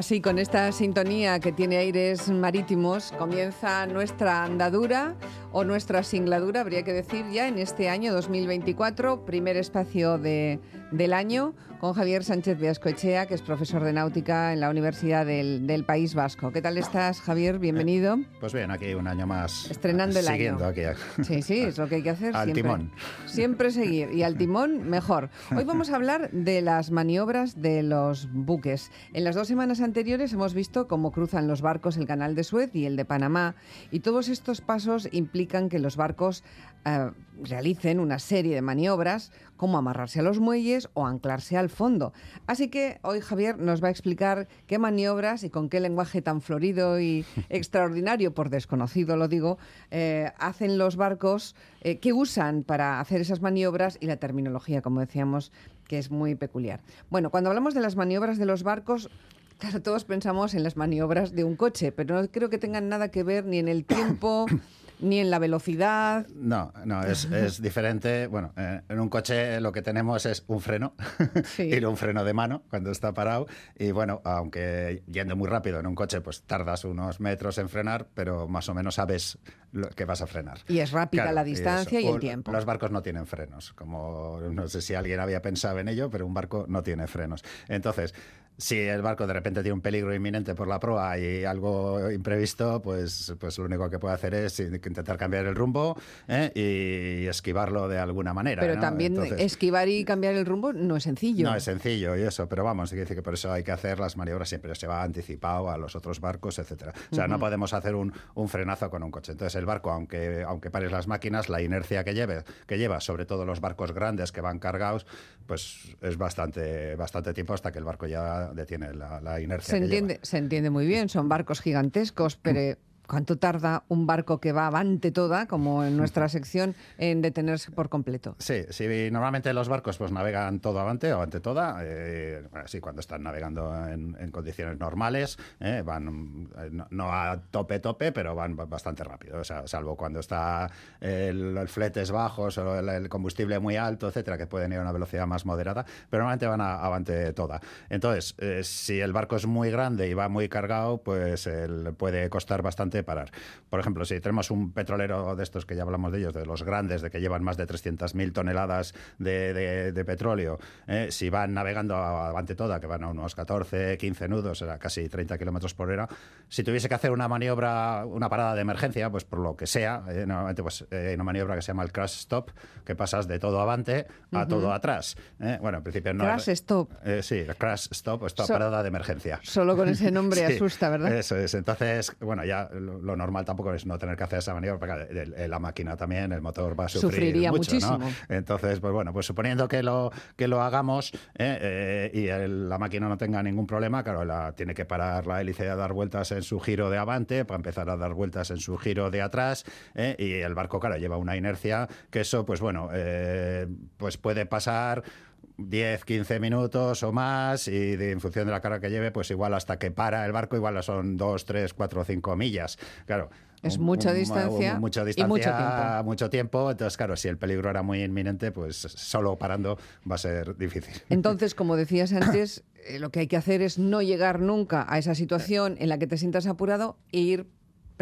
Así, con esta sintonía que tiene aires marítimos, comienza nuestra andadura o nuestra singladura, habría que decir ya, en este año 2024, primer espacio de, del año, con Javier Sánchez Viascoechea, que es profesor de náutica en la Universidad del, del, País Vasco. ¿Qué tal estás, Javier? Bienvenido. Pues bien, aquí un año más. Estrenando el siguiendo año. aquí. Sí, sí, es lo que hay que hacer. Al siempre. timón. Siempre seguir. Y al timón, mejor. Hoy vamos a hablar de las maniobras de los buques. En las dos semanas anteriores hemos visto cómo cruzan los barcos el canal de Suez y el de Panamá. Y todos estos pasos implican que los barcos eh, realicen una serie de maniobras, como amarrarse a los muelles o anclarse al fondo. Así que hoy Javier nos va a explicar qué maniobras y con qué lenguaje tan florido y extraordinario, por desconocido lo digo, eh, hacen los barcos, eh, qué usan para hacer esas maniobras y la terminología, como decíamos, que es muy peculiar. Bueno, cuando hablamos de las maniobras de los barcos, Claro, todos pensamos en las maniobras de un coche, pero no creo que tengan nada que ver ni en el tiempo, ni en la velocidad. No, no, es, es diferente. Bueno, eh, en un coche lo que tenemos es un freno Sí. y un freno de mano cuando está parado. Y bueno, aunque yendo muy rápido en un coche, pues tardas unos metros en frenar, pero más o menos sabes lo que vas a frenar. Y es rápida Claro, la distancia y, eso. el tiempo. Los barcos no tienen frenos, como no sé si alguien había pensado en ello, pero un barco no tiene frenos. Entonces, si el barco de repente tiene un peligro inminente por la proa y algo imprevisto, pues, pues lo único que puede hacer es intentar cambiar el rumbo ¿eh? y esquivarlo de alguna manera. Pero ¿no? también Entonces, esquivar y cambiar el rumbo no es sencillo. no es sencillo y eso, pero vamos, quiere decir que por eso hay que hacer las maniobras siempre, se va anticipado a los otros barcos, etcétera. O sea, no podemos hacer un, un frenazo con un coche. Entonces el barco, aunque, aunque pares las máquinas, la inercia que, lleve, que lleva, sobre todo los barcos grandes que van cargados, pues es bastante, bastante tiempo hasta que el barco ya detiene la, la inercia. Se entiende, se entiende muy bien, son barcos gigantescos, pero ¿cuánto tarda un barco que va avante toda, como en nuestra sección, en detenerse por completo? Sí, sí, normalmente los barcos pues navegan todo avante o avante toda, eh, sí, cuando están navegando en, en condiciones normales, eh, van eh, no, no a tope tope, pero van ba- bastante rápido, o sea, salvo cuando está el, el fletes bajos o el, el combustible muy alto, etcétera, que pueden ir a una velocidad más moderada, pero normalmente van a avante toda. Entonces, eh, si el barco es muy grande y va muy cargado, pues puede costar bastante parar. Por ejemplo, si tenemos un petrolero de estos que ya hablamos de ellos, de los grandes, de que llevan más de 300.000 toneladas de, de- de petróleo, eh, si van navegando a- avante toda, que van a unos 14, 15 nudos, a casi 30 kilómetros por hora, si tuviese que hacer una maniobra, una parada de emergencia, pues por lo que sea, eh, normalmente pues, eh, hay una maniobra que se llama el crash stop, que pasas de todo avante a todo atrás. eh. Bueno, en principio no Crash stop. sí, el crash stop, esta So- parada de emergencia. Solo con ese nombre Sí, asusta, ¿verdad? Eso es. Entonces, bueno, ya lo, normal tampoco es no tener que hacer esa maniobra, porque la máquina también, el motor va a sufrir Sufriría mucho, ¿no? muchísimo. Entonces, pues bueno, pues suponiendo que lo, que lo hagamos eh, eh, y el- la máquina no tenga ningún problema, claro, la, tiene que parar la hélice a dar vueltas en su giro de avante para empezar a dar vueltas en su giro de atrás eh, y el barco, claro, lleva una inercia que eso, pues bueno, eh, pues puede pasar 10, 15 minutos o más y de- en función de la carga que lleve, pues igual hasta que para el barco, igual son 2, 3, 4, 5 millas. Claro. Es un- mucha un- distancia un- mucha y distancia, mucho tiempo. mucho tiempo. Entonces, claro, si el peligro era muy inminente, pues solo parando va a ser difícil. Entonces, como decías antes, eh, lo que hay que hacer es no llegar nunca a esa situación en la que te sientas apurado e ir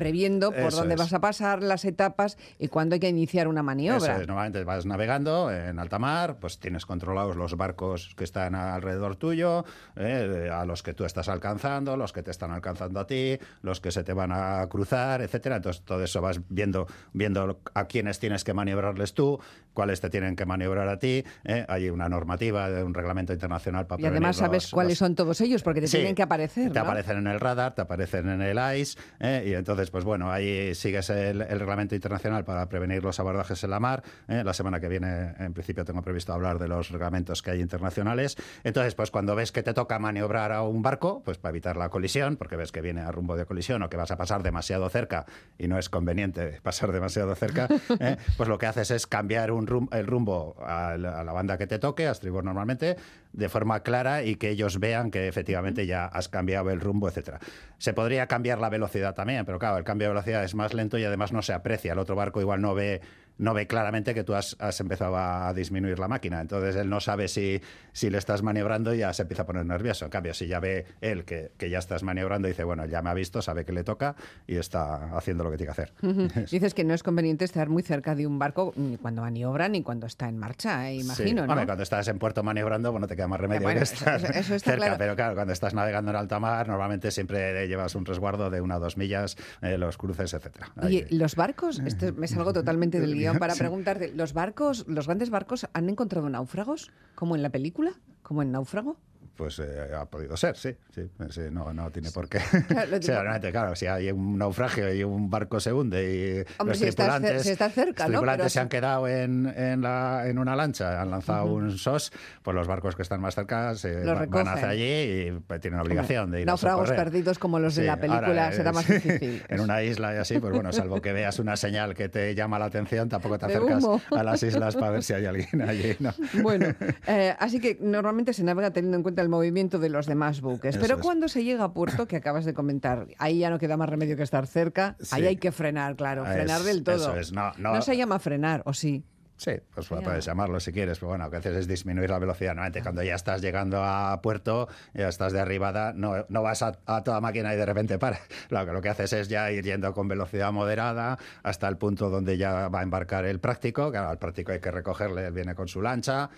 previendo por Eso dónde es. vas a pasar, las etapas y cuándo hay que iniciar una Eso maniobra. es, normalmente vas navegando en alta mar, pues tienes controlados los barcos que están alrededor tuyo, eh, a los que tú estás alcanzando, los que te están alcanzando a ti, los que se te van a cruzar, etcétera. Entonces todo eso vas viendo, viendo a quiénes tienes que maniobrarles tú, cuáles te tienen que maniobrar a ti. eh. Hay una normativa, un reglamento internacional para y además sabes los- cuáles los- son todos ellos porque te Sí, tienen que aparecer. Te ¿no? aparecen en el radar, te aparecen en el ICE, ¿eh? y entonces, pues bueno, ahí sigues el, el reglamento internacional para prevenir los abordajes en la mar. ¿eh? La semana que viene, en principio, tengo previsto hablar de los reglamentos que hay internacionales. Entonces, pues cuando ves que te toca maniobrar a un barco, pues para evitar la colisión, porque ves que viene a rumbo de colisión o que vas a pasar demasiado cerca y no es conveniente pasar demasiado cerca, ¿eh? pues lo que haces es cambiar un rum- el rumbo a la, a la banda que te toque, a estribor normalmente, de forma clara y que ellos vean que efectivamente ya has cambiado el rumbo, etcétera. Se podría cambiar la velocidad también, pero claro, el cambio de velocidad es más lento y además no se aprecia. El otro barco igual no ve no ve claramente que tú has, has, empezado a disminuir la máquina. Entonces él no sabe si, si le estás maniobrando y ya se empieza a poner nervioso. En cambio, si ya ve él que, que ya estás maniobrando dice, bueno, ya me ha visto, sabe que le toca y está haciendo lo que tiene que hacer. Dices que no es conveniente estar muy cerca de un barco ni cuando maniobra ni cuando está en marcha, eh, imagino, ¿no? cuando estás en puerto maniobrando, bueno, te queda más remedio que estar cerca. Pero claro, cuando estás navegando en alta mar, normalmente siempre llevas un resguardo de una o dos millas, eh, los cruces, etcétera. Y los barcos, esto me salgo totalmente del para preguntarte, ¿los barcos, los grandes barcos han encontrado náufragos, como en la película, como en Náufrago? Pues eh, ha podido ser, sí, sí, no, no tiene por qué. Claro, claro, si hay un naufragio y un barco se hunde y los tripulantes, cerca, se han quedado en, en, la, en, una lancha, han lanzado un SOS, pues los barcos que están más cerca se van hacia allí y pues, tienen obligación de ir Naufragos perdidos como los de la película será más difícil. En una isla y así, pues bueno, salvo que veas una señal que te llama la atención, tampoco te acercas a las islas para ver si hay alguien allí. Bueno, eh, así que normalmente se navega teniendo en cuenta el movimiento de los demás buques. Pero cuando se llega a puerto, que acabas de comentar, ahí ya no queda más remedio que estar cerca, ahí hay que frenar, claro, frenar del todo. No, se llama frenar, ¿o sí? Sí, pues puedes llamarlo si quieres, pero bueno, lo que haces es disminuir la velocidad. Normalmente cuando ya estás llegando a puerto, ya estás de arribada, no, no vas a, toda máquina y de repente para. Lo, lo que haces es ya ir yendo con velocidad moderada hasta el punto donde ya va a embarcar el práctico. Claro, al práctico hay que recogerle, él viene con su lancha,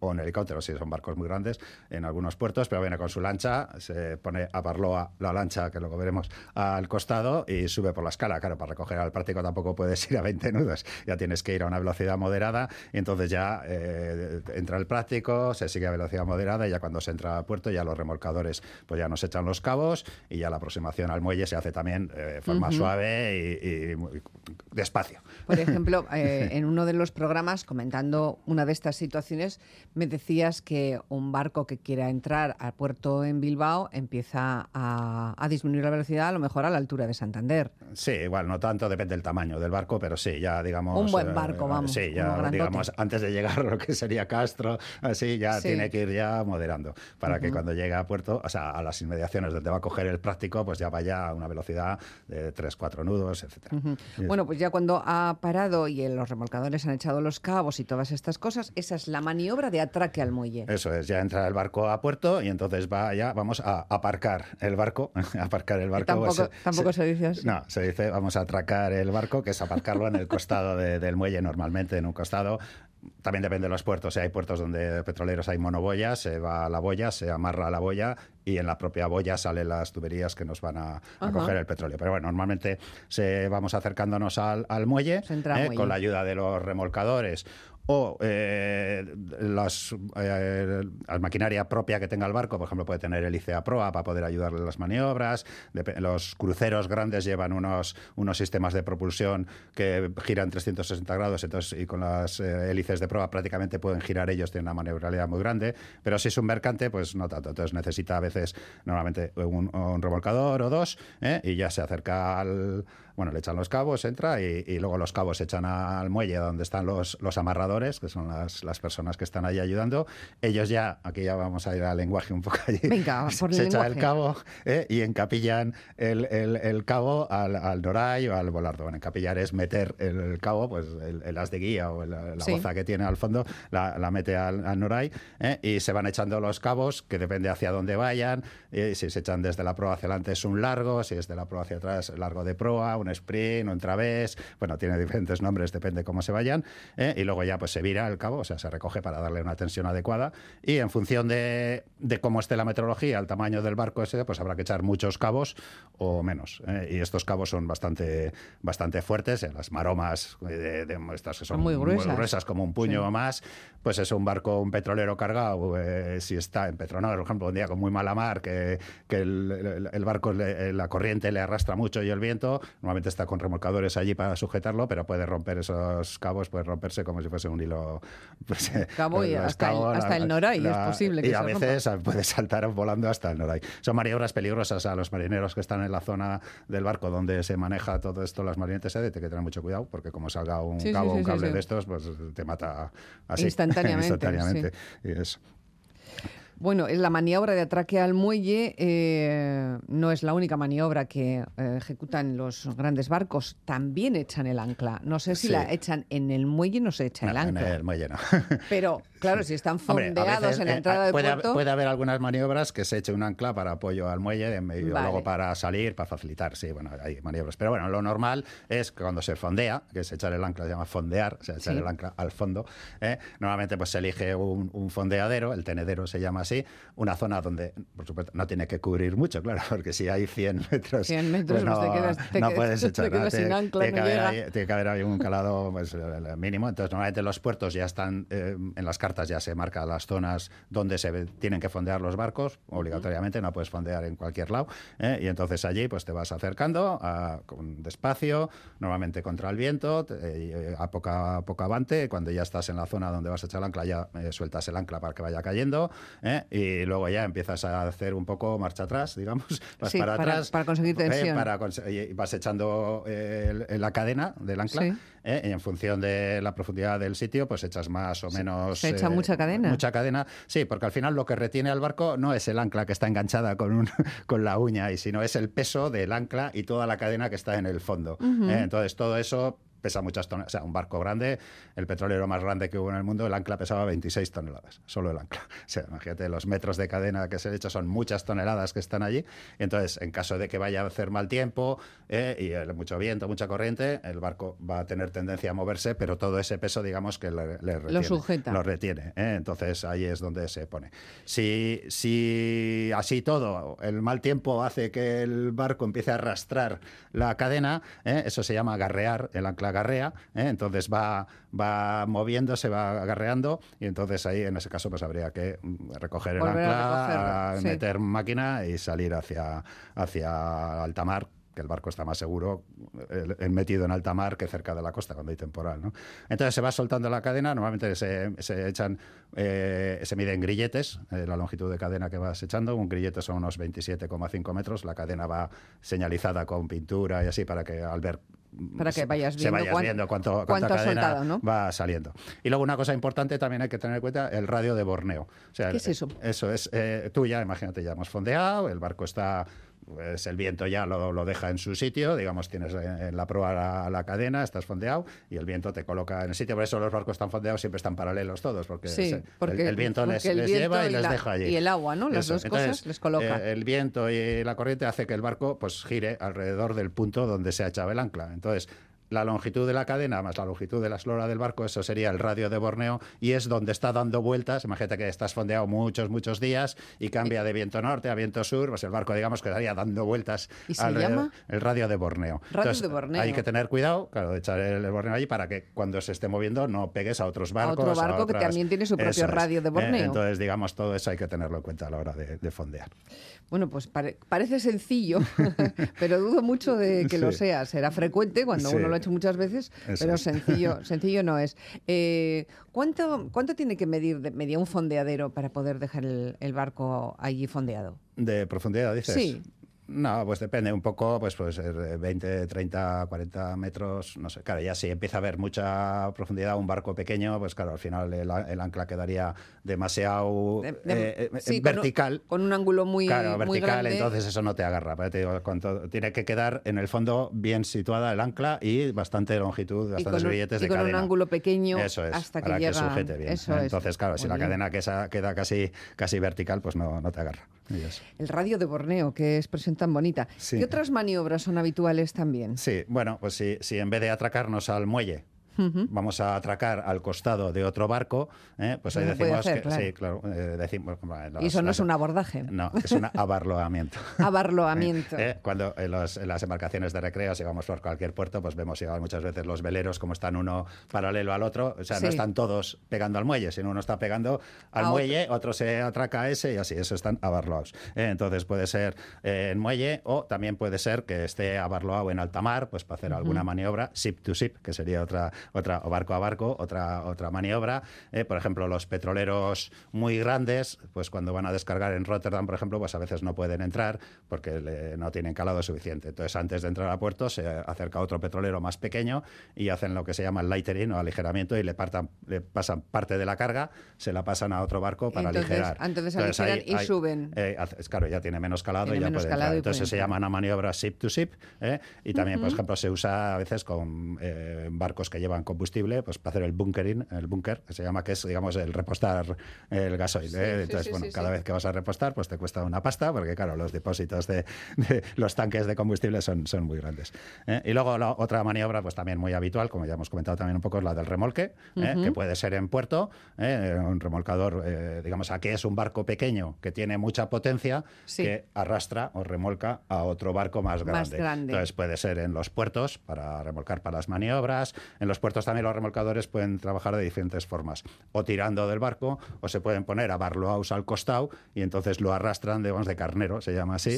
o en helicóptero, si son barcos muy grandes, en algunos puertos, pero viene con su lancha, se pone a Barloa la lancha, que luego veremos, al costado y sube por la escala. Claro, para recoger al práctico tampoco puedes ir a 20 nudos, ya tienes que ir a una velocidad moderada y entonces ya eh, entra el práctico, se sigue a velocidad moderada y ya cuando se entra a puerto ya los remolcadores pues ya nos echan los cabos y ya la aproximación al muelle se hace también de eh, forma suave y, despacio. Por ejemplo, eh, en uno de los programas comentando una de estas situaciones, me decías que un barco que quiera entrar al puerto en Bilbao empieza a, disminuir la velocidad a lo mejor a la altura de Santander. Sí, igual, no tanto, depende del tamaño del barco, pero sí, ya digamos... Un buen eh, barco, vamos. Sí, ya digamos, antes de llegar a lo que sería Castro, así ya tiene que ir ya moderando, para que cuando llegue a puerto, o sea, a las inmediaciones donde va a coger el práctico, pues ya vaya a una velocidad de 3, 4 nudos, etcétera. Bueno, pues ya cuando ha parado y los remolcadores han echado los cabos y todas estas cosas, esa es la maniobra de atraque al muelle. Eso es, ya entra el barco a puerto y entonces va ya, vamos a aparcar el barco, aparcar el barco. Tampoco, tampoco se, dice así. No, se dice vamos a atracar el barco, que es aparcarlo en el costado del muelle, normalmente en un costado, también depende de los puertos. Si hay puertos donde petroleros hay monoboyas, se va a la boya, se amarra a la boya y en la propia boya salen las tuberías que nos van a, coger el petróleo. Pero bueno, normalmente se vamos acercándonos al, muelle, eh, con la ayuda de los remolcadores o eh, las, eh, la maquinaria propia que tenga el barco, por ejemplo, puede tener hélice a proa para poder ayudarle en las maniobras. los cruceros grandes llevan unos, unos sistemas de propulsión que giran 360 grados entonces, y con las eh, hélices de proa prácticamente pueden girar ellos, tienen una maniobrabilidad muy grande. Pero si es un mercante, pues no tanto. Entonces necesita a veces, normalmente, un, un remolcador o dos y ya se acerca al bueno, le echan los cabos, entra y, luego los cabos se echan al muelle donde están los, los amarradores, que son las, las, personas que están ahí ayudando. Ellos ya, aquí ya vamos a ir al lenguaje un poco allí. Venga, por Se echa el cabo ¿eh? y encapillan el, el, el cabo al, al, noray o al volardo. Bueno, encapillar es meter el, cabo, pues el, as de guía o la boza que tiene al fondo, la, la mete al, al noray ¿eh? y se van echando los cabos, que depende hacia dónde vayan. Y si se echan desde la proa hacia adelante es un largo, si es de la proa hacia atrás, largo de proa, un sprint, un través, bueno, tiene diferentes nombres, depende cómo se vayan, ¿eh? y luego ya pues se vira el cabo, o sea, se recoge para darle una tensión adecuada, y en función de, de cómo esté la meteorología, el tamaño del barco ese, pues habrá que echar muchos cabos o menos, ¿eh? y estos cabos son bastante, bastante fuertes, en las maromas de, estas que son, muy, gruesas. como un puño o más, pues es un barco, un petrolero cargado, eh, si está en Petronor, por ejemplo, un día con muy mala mar, que, que el, el, barco, la corriente le arrastra mucho y el viento, normalmente está con remolcadores allí para sujetarlo, pero puede romper esos cabos, puede romperse como si fuese un hilo. Pues, Cabo y hasta, el, hasta el Noray, es posible. Que y a veces puede saltar volando hasta el Noray. Son maniobras peligrosas a los marineros que están en la zona del barco donde se maneja todo esto, las marinetes, hay que tener mucho cuidado, porque como salga un cabo, un cable de estos, pues te mata así. Instantáneamente. Instantáneamente. Y eso. Bueno, es la maniobra de atraque al muelle eh, no es la única maniobra que eh, ejecutan los grandes barcos. También echan el ancla. No sé si Sí. la echan en el muelle, no se echa el No, en ancla. el muelle no. Pero, claro, si están fondeados veces, en la eh, entrada puede, haber- puerto... puede haber algunas maniobras que se eche un ancla para apoyo al muelle em, y Vale. luego para salir, para facilitar. Sí, bueno, hay maniobras. Pero bueno, lo normal es que cuando se fondea, que es echar el ancla, se llama fondear, o sea, echar Sí. el ancla al fondo. ¿eh? Normalmente pues se elige un, un fondeadero, el tenedero se llama así, una zona donde, por supuesto, no tiene que cubrir mucho, claro, porque si hay 100 metros, 100 metros, pues pues te no, quedas- te no puedes te echar. quedas sin Tiene- ancla, tiene no que haber ahí- tiene que haber ahí un calado pues, mínimo. Entonces, normalmente los puertos ya están, eh, en las cartas ya se marcan las zonas donde se tienen que fondear los barcos, obligatoriamente, no puedes fondear en cualquier lado. ¿eh? Y entonces allí pues te vas acercando a- con despacio, normalmente contra el viento, te- eh, a poca, a poca avante. Cuando ya estás en la zona donde vas a echar el ancla, ya eh, sueltas el ancla para que vaya cayendo. ¿eh? Y luego ya empiezas a hacer un poco marcha atrás, digamos, vas Sí, para, para- atrás. para conseguir tensión. para cons- y vas echando el- la cadena del ancla Sí. y en función de la profundidad del sitio, pues echas más o menos. ¿Se echa mucha cadena? Mucha cadena, sí, porque al final lo que retiene al barco no es el ancla que está enganchada con, un, con la uña, y sino es el peso del ancla y toda la cadena que está en el fondo. ¿eh? Entonces, todo eso pesa muchas toneladas. O sea, un barco grande, el petrolero más grande que hubo en el mundo, el ancla pesaba 26 toneladas, solo el ancla. O sea, imagínate, los metros de cadena que se han hecho son muchas toneladas que están allí. Entonces, en caso de que vaya a hacer mal tiempo eh, y eh, mucho viento, mucha corriente, el barco va a tener tendencia a moverse, pero todo ese peso, digamos, que le, le retiene. sujeta. Lo retiene. ¿eh? Entonces, ahí es donde se pone. Si, si así todo, el mal tiempo hace que el barco empiece a arrastrar la cadena, ¿eh? eso se llama agarrear, el ancla agarrea, ¿eh? entonces va, va moviéndose, va agarreando, y entonces ahí en ese caso pues habría que mm, recoger el Volver ancla, recogerlo, a sí. meter máquina y salir hacia, hacia alta mar que el barco está más seguro eh, metido en alta mar que cerca de la costa cuando hay temporal. ¿no? Entonces se va soltando la cadena, normalmente se, se echan, eh, se miden grilletes, eh, la longitud de cadena que vas echando, un grillete son unos 27,5 metros, la cadena va señalizada con pintura y así para que al ver Para que vayas se viendo vayas cuán- viendo cuánto, cuánta cuánto cadena soltado, ¿no? va saliendo. Y luego una cosa importante también hay que tener en cuenta, el radio de Borneo. O sea, ¿Qué es eso? Eso es, eh, tú ya, imagínate, ya hemos fondeado, el barco está, pues el viento ya lo, lo deja en su sitio, digamos, tienes en, en la proa la, la cadena, estás fondeado y el viento te coloca en el sitio. Por eso los barcos están fondeados siempre están paralelos todos, porque, Sí, se- porque- el, el viento les, porque el les viento lleva y, y les deja allí. y el agua, ¿no? Las dos cosas les coloca. eh, el viento y la corriente hace que el barco pues gire alrededor del punto donde se ha echado el ancla. Entonces, la longitud de la cadena más la longitud de la eslora del barco, eso sería el radio de Borneo y es donde está dando vueltas. Imagínate que estás fondeado muchos, muchos días y cambia de viento norte a viento sur, pues el barco, digamos, quedaría dando vueltas. ¿Y se llama? El radio de Borneo. Radio de Borneo. Hay que tener cuidado, claro, de echar el Borneo allí para que cuando se esté moviendo no pegues a otros barcos. otro barco que otras- también tiene su propio Eso es. radio de Eh, Borneo. Entonces, digamos, todo eso hay que tenerlo en cuenta a la hora de, de fondear. Bueno, pues pare- parece sencillo, pero dudo mucho de que lo sea. Será frecuente cuando Sí. uno lo hecho muchas veces, Eso pero sencillo, sencillo no es. Eh, ¿cuánto, ¿Cuánto tiene que medir de, media un fondeadero para poder dejar el, el barco allí fondeado? ¿De profundidad, dices? Sí. No, pues depende un poco, pues de 20, 30, 40 metros, no sé. Claro, ya si empieza a haber mucha profundidad, un barco pequeño, pues claro, al final el, el ancla quedaría demasiado De- de- eh, eh, sí, vertical. Con un, ángulo muy, Claro, muy vertical, grande. entonces eso no te agarra. pero te digo, cuanto- tiene que quedar en el fondo bien situada el ancla y bastante longitud, bastantes con, un, grilletes y de con un cadena. ángulo pequeño Eso es, hasta que para que, llega. sujete bien. Eso es. Entonces, claro, si la cadena que esa queda casi, casi vertical, pues no, no te agarra. El radio de Borneo, qué expresión tan bonita. Sí. ¿Qué otras maniobras son habituales también? Sí, bueno, pues si, si en vez de atracarnos al muelle, vamos a atracar al costado de otro barco, ¿eh? pues ahí decimos hacer, que claro. sí, claro, eh, decimos bueno, y eso no las- es un abordaje. No, es un abarloamiento. Abarloamiento. ¿Eh? Cuando en, los- en las embarcaciones de recreo, si vamos por cualquier puerto, pues vemos muchas veces los veleros como están uno paralelo al otro. O sea, Sí. no están todos pegando al muelle, sino uno está pegando al A otro. muelle, otro. se atraca a ese y así, eso están abarloados. ¿eh? Entonces puede ser eh, en muelle o también puede ser que esté abarloado en alta mar, pues para hacer alguna maniobra ship to ship, que sería otra, otra, o barco a barco, otra, otra maniobra. Eh, por ejemplo, los petroleros muy grandes, pues cuando van a descargar en Rotterdam, por ejemplo, pues a veces no pueden entrar porque no tienen calado suficiente. Entonces, antes de entrar a puerto, se acerca otro petrolero más pequeño y hacen lo que se llama el lightering o aligeramiento y le, partan, le pasan parte de la carga, se la pasan a otro barco para aligerar. Entonces, aligeran y suben. Eh, claro, ya tiene menos calado y ya puede entrar. Entonces, se llama una maniobra ship to ship. ¿eh? Y también, por ejemplo, se usa a veces con eh, barcos que llevan combustible, pues para hacer el bunkering, el búnker, que se llama, que es, digamos, el repostar el gasoil. Entonces, bueno, cada vez que vas a repostar, pues te cuesta una pasta, porque claro, los depósitos de, los tanques de combustible son, son muy grandes. Y luego la otra maniobra, pues también muy habitual, como ya hemos comentado también un poco, es la del remolque, que puede ser en puerto, un remolcador, digamos, aquí es un barco pequeño que tiene mucha potencia, que arrastra o remolca a otro barco más grande. Entonces puede ser en los puertos para remolcar para las maniobras. En los puertos también los remolcadores pueden trabajar de diferentes formas. O tirando del barco, o se pueden poner a barloaus al costado y entonces lo arrastran, digamos, de carnero, se llama así.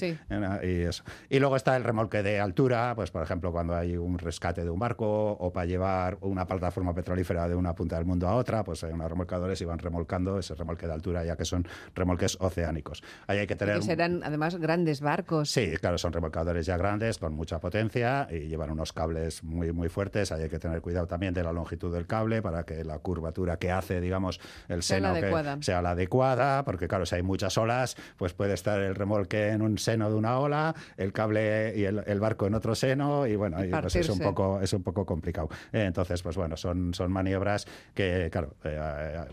Y, eso. y luego está el remolque de altura, pues por ejemplo cuando hay un rescate de un barco o para llevar una plataforma petrolífera de una punta del mundo a otra, pues hay unos remolcadores y van remolcando ese remolque de altura, ya que son remolques oceánicos. Ahí hay que tener... Que serán además grandes barcos. Sí, claro, son remolcadores ya grandes con mucha potencia y llevan unos cables muy, muy fuertes. Ahí hay que tener cuidado también de la longitud del cable para que la curvatura que hace, digamos, el seno sea la adecuada, porque claro, si hay muchas olas, pues puede estar el remolque en un seno de una ola, el cable y el, barco en otro seno y bueno, pues es un poco es un poco complicado. Eh, entonces, pues bueno, son, son maniobras que, claro, eh,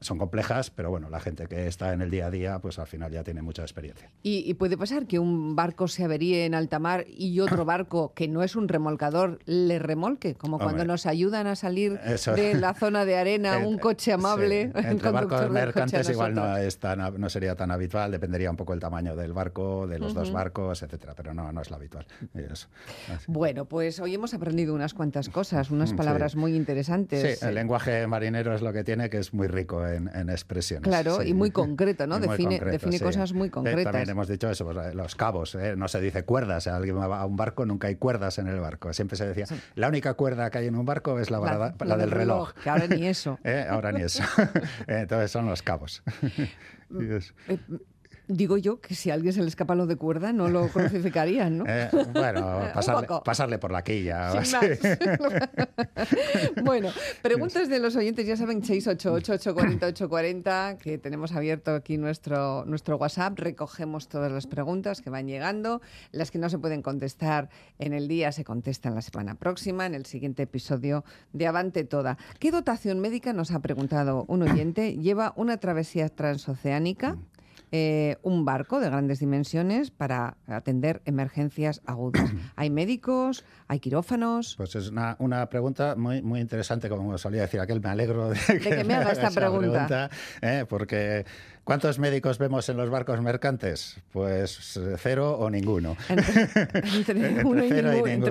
son complejas, pero bueno, la gente que está en el día a día, pues al final ya tiene mucha experiencia. ¿Y, puede pasar que un barco se averíe en alta mar y otro barco que no es un remolcador le remolque? Como cuando nos ayudan a salir de la zona de arena un coche amable. Entre barcos mercantes igual no, es no sería tan habitual, dependería un poco el tamaño del barco, de los dos barcos, etcétera, pero no, no es lo habitual. Bueno, pues hoy hemos aprendido unas cuantas cosas, unas palabras muy interesantes. Sí, el lenguaje marinero es lo que tiene, que es muy rico en, expresiones. Claro, y muy concreto, ¿no? define, define cosas muy concretas. también hemos dicho eso, pues, los cabos, ¿eh? no se dice cuerdas. Si alguien va a un barco, nunca hay cuerdas en el barco. Siempre se decía, la única cuerda que hay en un barco es la, la, del reloj. Que ahora ni eso. ¿Eh? Ahora ni eso. Entonces son los cabos. Digo yo que si a alguien se le escapa lo de cuerda, no lo crucificarían, ¿no? Eh, bueno, pasarle, por la quilla. bueno, preguntas de los oyentes, ya saben, 688-840-840, que tenemos abierto aquí nuestro, nuestro WhatsApp. Recogemos todas las preguntas que van llegando. Las que no se pueden contestar en el día se contestan la semana próxima, en el siguiente episodio de Avante Toda. ¿Qué dotación médica, nos ha preguntado un oyente, lleva una travesía transoceánica? Eh, un barco de grandes dimensiones para atender emergencias agudas. ¿Hay médicos? ¿Hay quirófanos? Pues es una, una pregunta muy, muy interesante, como solía decir aquel. Me alegro de, que, me haga esta pregunta. ¿eh? porque ¿Cuántos médicos vemos en los barcos mercantes? Pues cero o ninguno. Entre,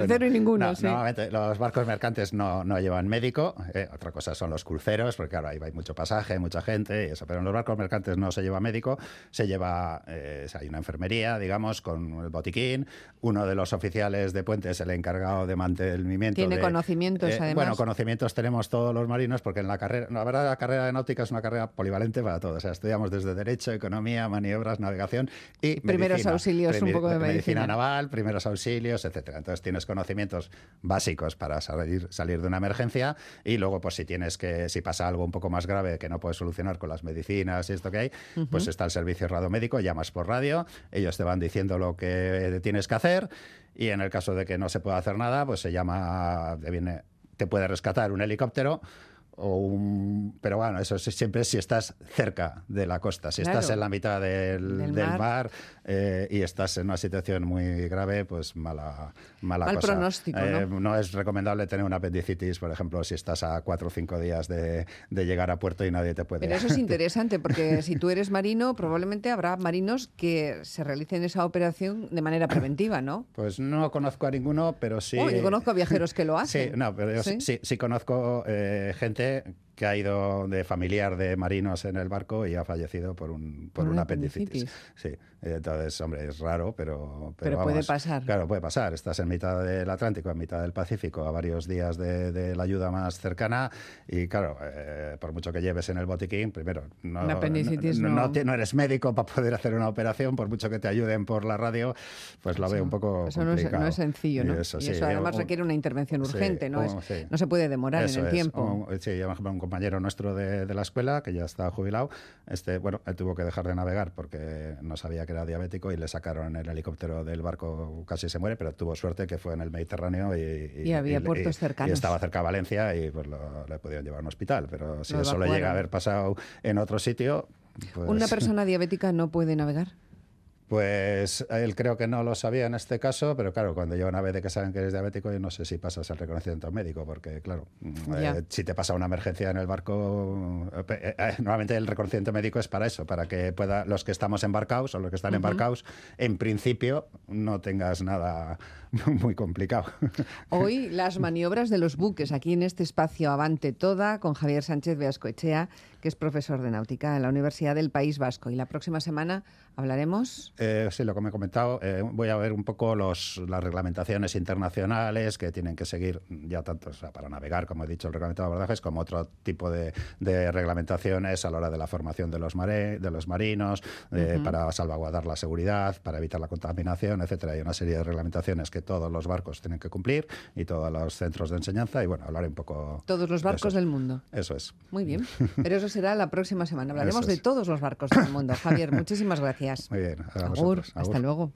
cero, y ninguno. Normalmente los barcos mercantes no, no llevan médico. Eh, otra cosa son los cruceros, porque claro, ahí hay mucho pasaje, mucha gente, y eso. Pero en los barcos mercantes no se lleva médico, se lleva, eh, hay una enfermería, digamos, con el botiquín. Uno de los oficiales de puente es el encargado de mantenimiento. Tiene conocimientos, eh, además. Bueno, conocimientos tenemos todos los marinos, porque en la carrera, la verdad, la carrera de náutica es una carrera polivalente para todos. O sea, estudiamos desde de Derecho, Economía, Maniobras, Navegación y Primeros auxilios, un poco de medicina. naval, primeros auxilios, etcétera. Entonces tienes conocimientos básicos para salir, salir de una emergencia y luego, pues si tienes que, si pasa algo un poco más grave que no puedes solucionar con las medicinas y esto que hay, pues está el servicio médico llamas por radio, ellos te van diciendo lo que tienes que hacer y en el caso de que no se pueda hacer nada, pues se llama, te, viene, te puede rescatar un helicóptero un, pero bueno, eso siempre si estás cerca de la costa. Si estás en la mitad del, mar, eh, y estás en una situación muy grave, pues mala, mala Mal pronóstico, ¿no? Eh, ¿no? es recomendable tener una apendicitis, por ejemplo, si estás a cuatro o cinco días de, llegar a puerto y nadie te puede... Pero eso es interesante, porque si tú eres marino, probablemente habrá marinos que se realicen esa operación de manera preventiva, ¿no? Pues no conozco a ninguno, pero sí... yo conozco a viajeros que lo hacen. Sí, no, pero sí, sí, conozco eh, gente there que ha ido de familiar de marinos en el barco y ha fallecido por un por, una apendicitis. Sí, entonces, hombre, es raro, pero pero, puede pasar. Claro, puede pasar. Estás en mitad del Atlántico, en mitad del Pacífico, a varios días de, la ayuda más cercana y claro, eh, por mucho que lleves en el botiquín, primero no, no, eres médico para poder hacer una operación, por mucho que te ayuden por la radio, pues lo veo un poco eso complicado. No es, sencillo, ¿no? Eso, y eso además requiere una intervención urgente, ¿no? no se puede demorar en el tiempo. sí, un compañero nuestro de, la escuela, que ya está jubilado, este, bueno, él tuvo que dejar de navegar porque no sabía que era diabético y le sacaron el helicóptero del barco, casi se muere, pero tuvo suerte que fue en el Mediterráneo y, había puertos cercanos. Y estaba cerca de Valencia y pues lo, le pudieron llevar a un hospital. Pero si eso le llega a haber pasado en otro sitio... Pues... ¿Una persona diabética no puede navegar? Pues él creo que no lo sabía en este caso, pero claro, cuando llega una vez de que saben que eres diabético, yo no sé si pasas el reconocimiento médico, porque claro, eh, si te pasa una emergencia en el barco, eh, eh, normalmente el reconocimiento médico es para eso, para que pueda los que estamos embarcados o los que están embarcados, en principio no tengas nada muy complicado. Hoy las maniobras de los buques aquí en este espacio Avante Toda con Javier Sánchez Beascoechea, que es profesor de náutica en la Universidad del País Vasco. Y la próxima semana hablaremos. Eh, sí, lo que me he comentado, eh, voy a ver un poco los, las reglamentaciones internacionales que tienen que seguir, ya tanto para navegar, como he dicho, el reglamento de abordajes, como otro tipo de, reglamentaciones a la hora de la formación de los, mare, de los marinos, para salvaguardar la seguridad, para evitar la contaminación, etcétera. Hay una serie de reglamentaciones que todos los barcos tienen que cumplir y todos los centros de enseñanza. Y bueno, hablaré un poco. Todos los barcos del mundo. Eso es. Muy bien. Pero eso será la próxima semana. Hablaremos de todos los barcos del mundo. Javier, muchísimas gracias. Muy bien. hasta luego.